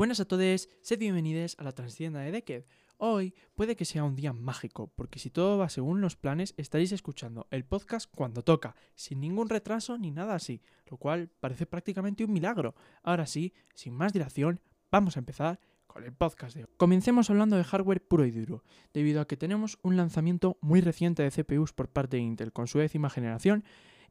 Buenas a todos, sed bienvenidos a la transtienda de Decade. Hoy puede que sea un día mágico, porque si todo va según los planes, estaréis escuchando el podcast cuando toca, sin ningún retraso ni nada así, lo cual parece prácticamente un milagro. Ahora sí, sin más dilación, vamos a empezar con el podcast de hoy. Comencemos hablando de hardware puro y duro, debido a que tenemos un lanzamiento muy reciente de CPUs por parte de Intel con su décima generación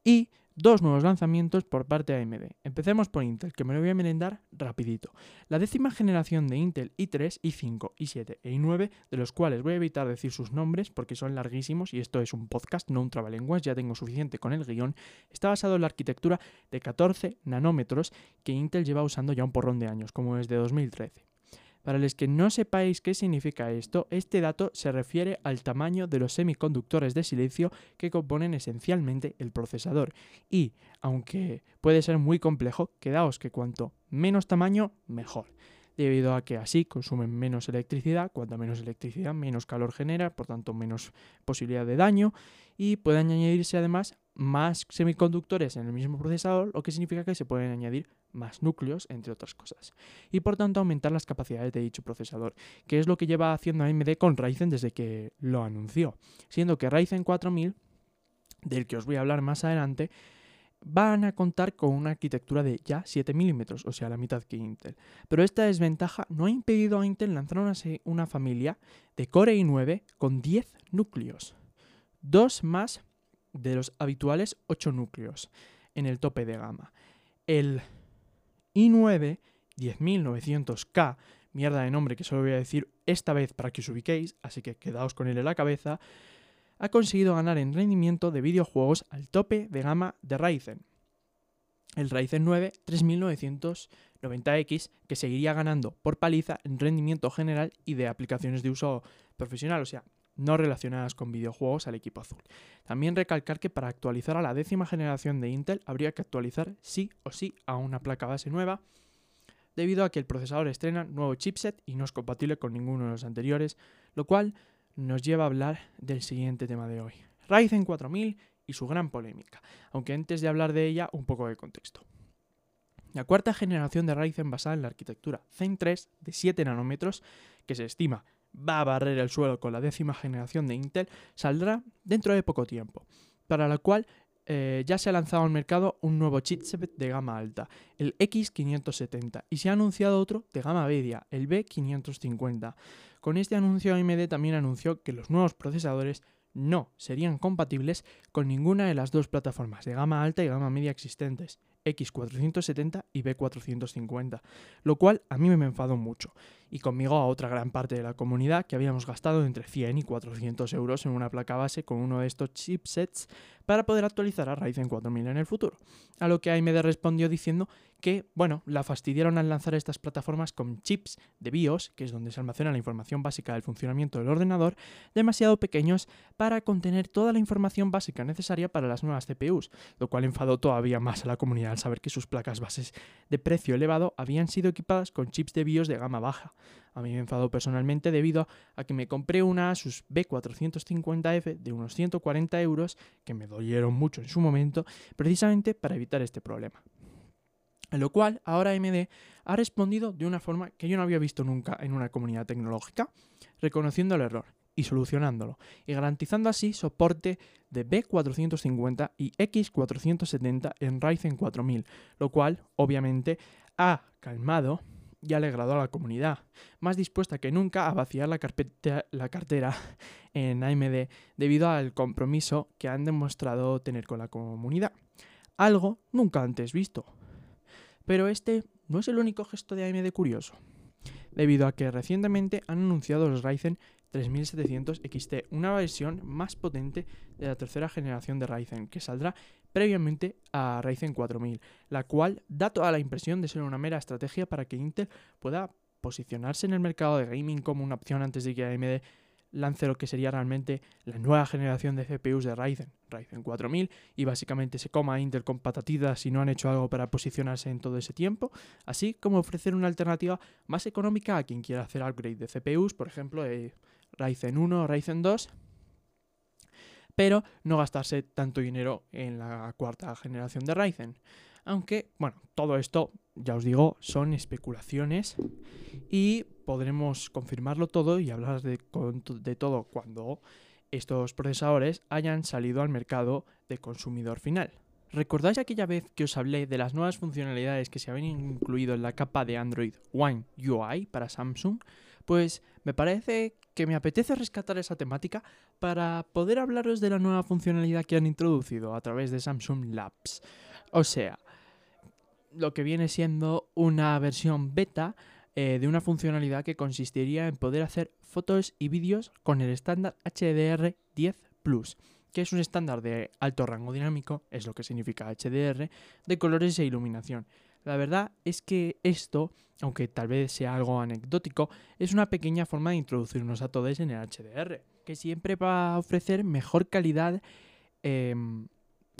y dos nuevos lanzamientos por parte de AMD. Empecemos por Intel, que me lo voy a merendar rapidito. La décima generación de Intel i3, i5, i7 e i9, de los cuales voy a evitar decir sus nombres porque son larguísimos y esto es un podcast, no un trabalenguas, ya tengo suficiente con el guion, está basado en la arquitectura de 14 nanómetros que Intel lleva usando ya un porrón de años, como desde 2013. Para los que no sepáis qué significa esto, este dato se refiere al tamaño de los semiconductores de silencio que componen esencialmente el procesador. Y, aunque puede ser muy complejo, quedaos que cuanto menos tamaño, mejor debido a que así consumen menos electricidad, cuanto menos electricidad menos calor genera, por tanto menos posibilidad de daño y pueden añadirse además más semiconductores en el mismo procesador, lo que significa que se pueden añadir más núcleos, entre otras cosas, y por tanto aumentar las capacidades de dicho procesador, que es lo que lleva haciendo AMD con Ryzen desde que lo anunció, siendo que Ryzen 4000, del que os voy a hablar más adelante, van a contar con una arquitectura de ya 7 milímetros, o sea, la mitad que Intel. Pero esta desventaja no ha impedido a Intel lanzar una, una familia de Core i9 con 10 núcleos, dos más de los habituales 8 núcleos en el tope de gama. El i9 10900K, mierda de nombre que solo voy a decir esta vez para que os ubiquéis, así que quedaos con él en la cabeza, ha conseguido ganar en rendimiento de videojuegos al tope de gama de Ryzen. El Ryzen 9 3990X, que seguiría ganando por paliza en rendimiento general y de aplicaciones de uso profesional, o sea, no relacionadas con videojuegos al equipo azul. También recalcar que para actualizar a la décima generación de Intel habría que actualizar sí o sí a una placa base nueva, debido a que el procesador estrena nuevo chipset y no es compatible con ninguno de los anteriores, lo cual nos lleva a hablar del siguiente tema de hoy, Ryzen 4000 y su gran polémica, aunque antes de hablar de ella un poco de contexto. La cuarta generación de Ryzen basada en la arquitectura Zen 3 de 7 nanómetros, que se estima va a barrer el suelo con la décima generación de Intel, saldrá dentro de poco tiempo, para la cual eh, ya se ha lanzado al mercado un nuevo chipset de gama alta, el X570, y se ha anunciado otro de gama media, el B550. Con este anuncio AMD también anunció que los nuevos procesadores no serían compatibles con ninguna de las dos plataformas de gama alta y gama media existentes, X470 y B450, lo cual a mí me enfadó mucho, y conmigo a otra gran parte de la comunidad que habíamos gastado entre 100 y 400 euros en una placa base con uno de estos chipsets para poder actualizar a Ryzen 4000 en el futuro. A lo que AMD respondió diciendo que, bueno, la fastidiaron al lanzar estas plataformas con chips de BIOS, que es donde se almacena la información básica del funcionamiento del ordenador, demasiado pequeños para contener toda la información básica necesaria para las nuevas CPUs, lo cual enfadó todavía más a la comunidad al saber que sus placas bases de precio elevado habían sido equipadas con chips de BIOS de gama baja. A mí me enfadó personalmente debido a que me compré una Asus B450F de unos 140 euros, que me dolieron mucho en su momento, precisamente para evitar este problema. A lo cual ahora AMD ha respondido de una forma que yo no había visto nunca en una comunidad tecnológica, reconociendo el error y solucionándolo, y garantizando así soporte de B450 y X470 en Ryzen 4000, lo cual obviamente ha calmado y alegrado a la comunidad, más dispuesta que nunca a vaciar la, la cartera en AMD debido al compromiso que han demostrado tener con la comunidad. Algo nunca antes visto. Pero este no es el único gesto de AMD curioso, debido a que recientemente han anunciado los Ryzen 3700 XT, una versión más potente de la tercera generación de Ryzen, que saldrá previamente a Ryzen 4000, la cual da toda la impresión de ser una mera estrategia para que Intel pueda posicionarse en el mercado de gaming como una opción antes de que AMD lance lo que sería realmente la nueva generación de CPUs de Ryzen, Ryzen 4000, y básicamente se coma a Intel con patatitas si no han hecho algo para posicionarse en todo ese tiempo, así como ofrecer una alternativa más económica a quien quiera hacer upgrade de CPUs, por ejemplo, de Ryzen 1 o Ryzen 2, pero no gastarse tanto dinero en la cuarta generación de Ryzen. Aunque, bueno, todo esto ya os digo, son especulaciones y podremos confirmarlo todo y hablar de, todo cuando estos procesadores hayan salido al mercado de consumidor final. ¿Recordáis aquella vez que os hablé de las nuevas funcionalidades que se habían incluido en la capa de Android One UI para Samsung? Pues me parece que me apetece rescatar esa temática para poder hablaros de la nueva funcionalidad que han introducido a través de Samsung Labs. O sea, lo que viene siendo una versión beta eh, de una funcionalidad que consistiría en poder hacer fotos y vídeos con el estándar HDR10 Plus que es un estándar de alto rango dinámico, es lo que significa HDR, de colores e iluminación. La verdad es que esto, aunque tal vez sea algo anecdótico, es una pequeña forma de introducirnos a todos en el HDR, que siempre va a ofrecer mejor calidad em,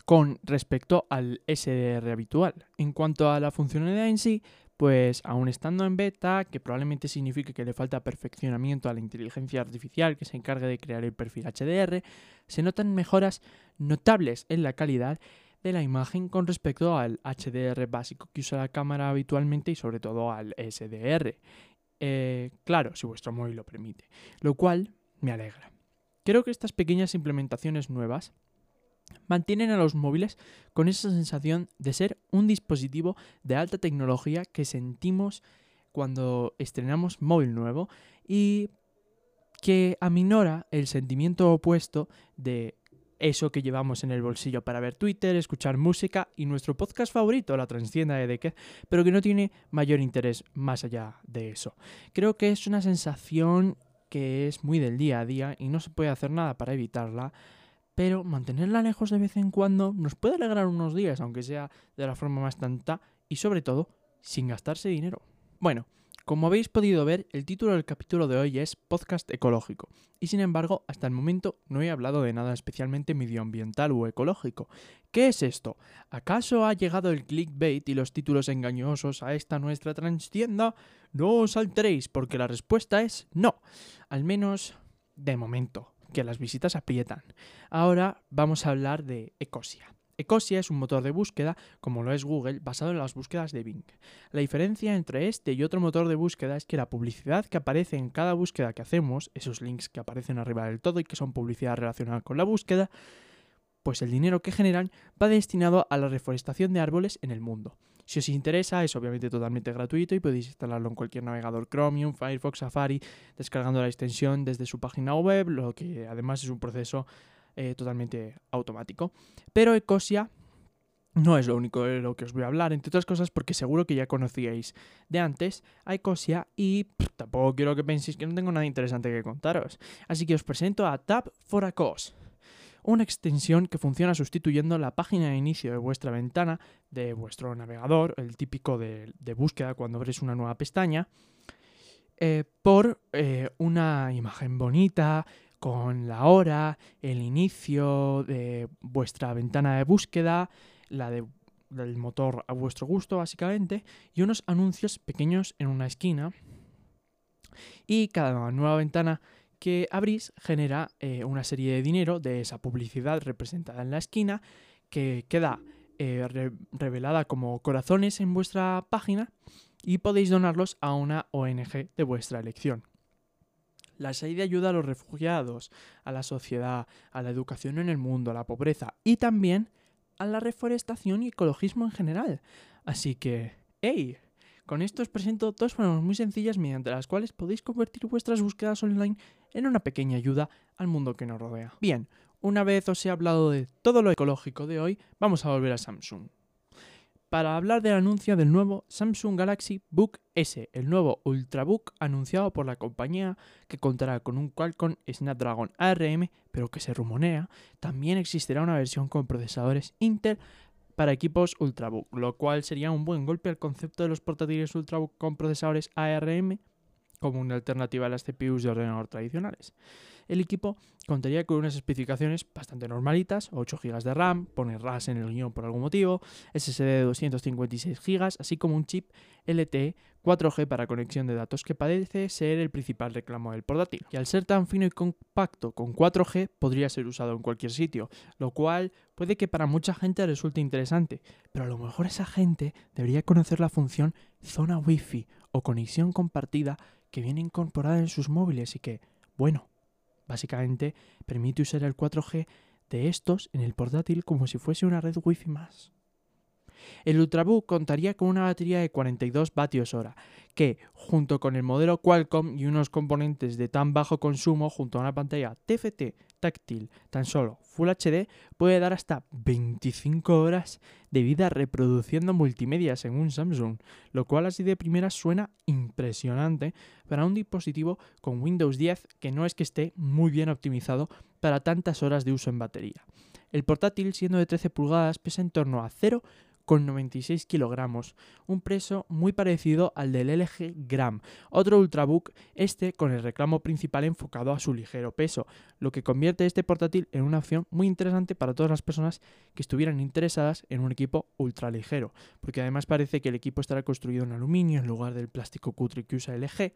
con respecto al SDR habitual. En cuanto a la funcionalidad en sí, pues aún estando en beta, que probablemente signifique que le falta perfeccionamiento a la inteligencia artificial que se encargue de crear el perfil HDR, se notan mejoras notables en la calidad de la imagen con respecto al HDR básico que usa la cámara habitualmente y sobre todo al SDR. Eh, claro, si vuestro móvil lo permite, lo cual me alegra. Creo que estas pequeñas implementaciones nuevas mantienen a los móviles con esa sensación de ser un dispositivo de alta tecnología que sentimos cuando estrenamos móvil nuevo y que aminora el sentimiento opuesto de eso que llevamos en el bolsillo para ver Twitter, escuchar música y nuestro podcast favorito, La Transcienda de Dequez, pero que no tiene mayor interés más allá de eso. Creo que es una sensación que es muy del día a día y no se puede hacer nada para evitarla pero mantenerla lejos de vez en cuando nos puede alegrar unos días, aunque sea de la forma más tanta y sobre todo sin gastarse dinero. Bueno, como habéis podido ver, el título del capítulo de hoy es Podcast Ecológico, y sin embargo, hasta el momento no he hablado de nada especialmente medioambiental o ecológico. ¿Qué es esto? ¿Acaso ha llegado el clickbait y los títulos engañosos a esta nuestra transtienda? No os alteréis, porque la respuesta es no, al menos de momento que las visitas aprietan. Ahora vamos a hablar de Ecosia. Ecosia es un motor de búsqueda, como lo es Google, basado en las búsquedas de Bing. La diferencia entre este y otro motor de búsqueda es que la publicidad que aparece en cada búsqueda que hacemos, esos links que aparecen arriba del todo y que son publicidad relacionada con la búsqueda, pues el dinero que generan va destinado a la reforestación de árboles en el mundo. Si os interesa, es obviamente totalmente gratuito y podéis instalarlo en cualquier navegador Chromium, Firefox, Safari, descargando la extensión desde su página web, lo que además es un proceso eh, totalmente automático. Pero Ecosia no es lo único de lo que os voy a hablar, entre otras cosas porque seguro que ya conocíais de antes a Ecosia y tampoco quiero que penséis que no tengo nada interesante que contaros. Así que os presento a Tab for a Cause una extensión que funciona sustituyendo la página de inicio de vuestra ventana de vuestro navegador, el típico de, búsqueda cuando abrís una nueva pestaña, eh, por eh, una imagen bonita con la hora, el inicio de vuestra ventana de búsqueda, la del motor a vuestro gusto básicamente, y unos anuncios pequeños en una esquina. Y cada nueva ventana que abrís genera eh, una serie de dinero de esa publicidad representada en la esquina que queda eh, revelada como corazones en vuestra página y podéis donarlos a una ONG de vuestra elección. La SAID ayuda a los refugiados, a la sociedad, a la educación en el mundo, a la pobreza y también a la reforestación y ecologismo en general. Así que, ¡hey! Con esto os presento dos formas muy sencillas mediante las cuales podéis convertir vuestras búsquedas online en una pequeña ayuda al mundo que nos rodea. Bien, una vez os he hablado de todo lo ecológico de hoy, vamos a volver a Samsung. Para hablar del anuncio del nuevo Samsung Galaxy Book S, el nuevo Ultrabook anunciado por la compañía que contará con un Qualcomm Snapdragon ARM, pero que se rumorea, también existirá una versión con procesadores Intel para equipos Ultrabook, lo cual sería un buen golpe al concepto de los portátiles Ultrabook con procesadores ARM como una alternativa a las CPUs de ordenador tradicionales. El equipo contaría con unas especificaciones bastante normalitas, 8 GB de RAM, pone RAS en el guion por algún motivo, SSD de 256 GB, así como un chip LTE 4G para conexión de datos que parece ser el principal reclamo del portátil. Y al ser tan fino y compacto con 4G podría ser usado en cualquier sitio, lo cual puede que para mucha gente resulte interesante, pero a lo mejor esa gente debería conocer la función zona Wi-Fi o conexión compartida que viene incorporada en sus móviles y que, bueno, Básicamente permite usar el 4G de estos en el portátil como si fuese una red Wi-Fi más. El Ultrabook contaría con una batería de 42 vatios hora, que, junto con el modelo Qualcomm y unos componentes de tan bajo consumo junto a una pantalla TFT táctil tan solo Full HD, puede dar hasta 25 horas de vida reproduciendo multimedia según Samsung, lo cual así de primera suena impresionante para un dispositivo con Windows 10 que no es que esté muy bien optimizado para tantas horas de uso en batería. El portátil, siendo de 13 pulgadas, pesa en torno a 0 con 96 kilogramos, un peso muy parecido al del LG Gram, otro Ultrabook, este con el reclamo principal enfocado a su ligero peso, lo que convierte este portátil en una opción muy interesante para todas las personas que estuvieran interesadas en un equipo ultraligero, porque además parece que el equipo estará construido en aluminio en lugar del plástico cutre que usa LG.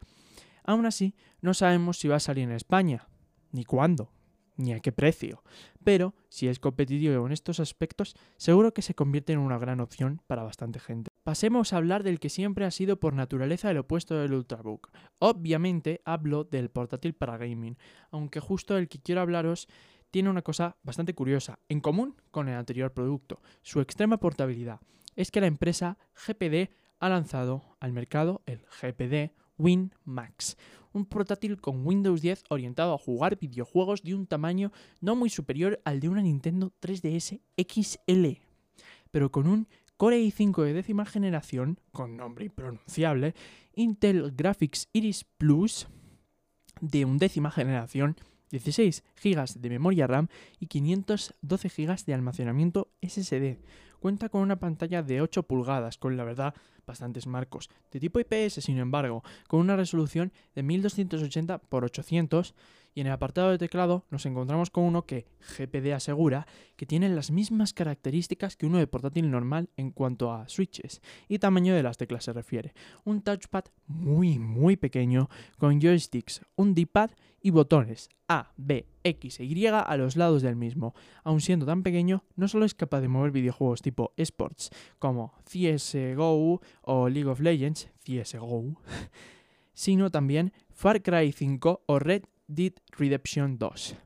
Aún así, no sabemos si va a salir en España, ni cuándo, ni a qué precio. Pero si es competitivo en estos aspectos, seguro que se convierte en una gran opción para bastante gente. Pasemos a hablar del que siempre ha sido por naturaleza el opuesto del Ultrabook. Obviamente hablo del portátil para gaming, aunque justo el que quiero hablaros tiene una cosa bastante curiosa en común con el anterior producto, su extrema portabilidad. Es que la empresa GPD ha lanzado al mercado el GPD Win Max, un portátil con Windows 10 orientado a jugar videojuegos de un tamaño no muy superior al de una Nintendo 3DS XL, pero con un Core i5 de décima generación, con nombre impronunciable, Intel Graphics Iris Plus de undécima generación, 16 GB de memoria RAM y 512 GB de almacenamiento SSD. Cuenta con una pantalla de 8 pulgadas, con la verdad bastantes marcos. De tipo IPS, sin embargo, con una resolución de 1280 x 800 y en el apartado de teclado nos encontramos con uno que GPD asegura que tiene las mismas características que uno de portátil normal en cuanto a switches y tamaño de las teclas se refiere. Un touchpad muy muy pequeño con joysticks, un D-pad y botones A, B, X e Y a los lados del mismo. Aun siendo tan pequeño, no solo es capaz de mover videojuegos tipo esports como CSGO o League of Legends, CSGO, sino también Far Cry 5 o Red Dead Redemption 2,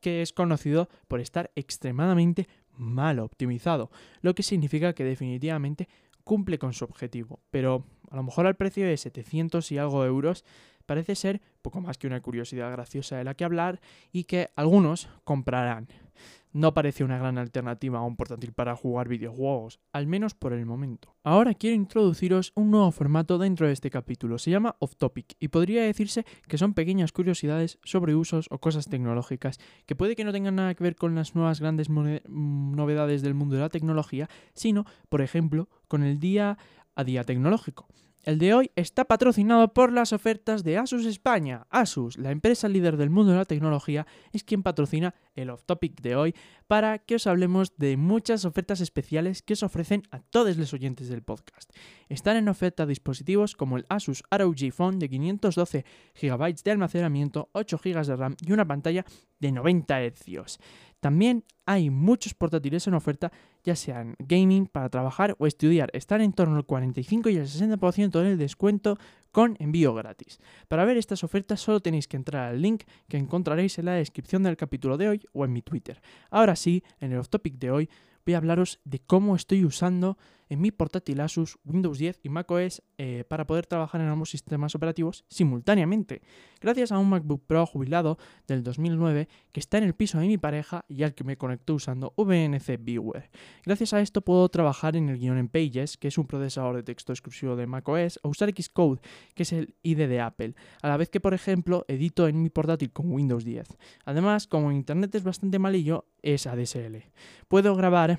que es conocido por estar extremadamente mal optimizado, lo que significa que definitivamente cumple con su objetivo, pero a lo mejor al precio de 700 y algo euros parece ser poco más que una curiosidad graciosa de la que hablar y que algunos comprarán no parece una gran alternativa a un portátil para jugar videojuegos, al menos por el momento. Ahora quiero introduciros un nuevo formato dentro de este capítulo, se llama Off Topic y podría decirse que son pequeñas curiosidades sobre usos o cosas tecnológicas que puede que no tengan nada que ver con las nuevas grandes mm, novedades del mundo de la tecnología, sino, por ejemplo, con el día a día tecnológico. El de hoy está patrocinado por las ofertas de Asus España. Asus, la empresa líder del mundo de la tecnología, es quien patrocina el off topic de hoy para que os hablemos de muchas ofertas especiales que os ofrecen a todos los oyentes del podcast. Están en oferta dispositivos como el Asus ROG Phone de 512 GB de almacenamiento, 8 GB de RAM y una pantalla de 90 Hz. También hay muchos portátiles en oferta, ya sean gaming, para trabajar o estudiar. Están en torno al 45 y al 60% del descuento con envío gratis. Para ver estas ofertas solo tenéis que entrar al link que encontraréis en la descripción del capítulo de hoy o en mi Twitter. Ahora sí, en el off topic de hoy voy a hablaros de cómo estoy usando en mi portátil Asus Windows 10 y macOS eh, para poder trabajar en ambos sistemas operativos simultáneamente, gracias a un MacBook Pro jubilado del 2009 que está en el piso de mi pareja y al que me conectó usando VNC Viewer. Gracias a esto puedo trabajar en el guion en Pages, que es un procesador de texto exclusivo de macOS, o usar Xcode, que es el IDE de Apple, a la vez que, por ejemplo, edito en mi portátil con Windows 10. Además, como Internet es bastante malillo, es ADSL. Puedo grabar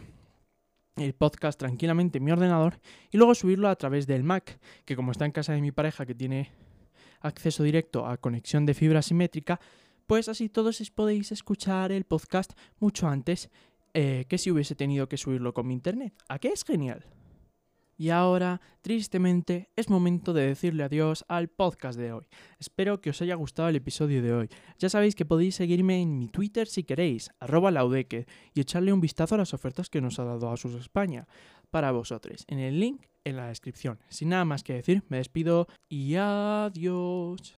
el podcast tranquilamente en mi ordenador y luego subirlo a través del Mac, que como está en casa de mi pareja que tiene acceso directo a conexión de fibra simétrica, pues así todos podéis escuchar el podcast mucho antes eh, que si hubiese tenido que subirlo con mi internet. ¿A qué es genial? Y ahora, tristemente, es momento de decirle adiós al podcast de hoy. Espero que os haya gustado el episodio de hoy. Ya sabéis que podéis seguirme en mi Twitter si queréis, arroba laudeque, y echarle un vistazo a las ofertas que nos ha dado Asus España para vosotros, en el link en la descripción. Sin nada más que decir, me despido y adiós.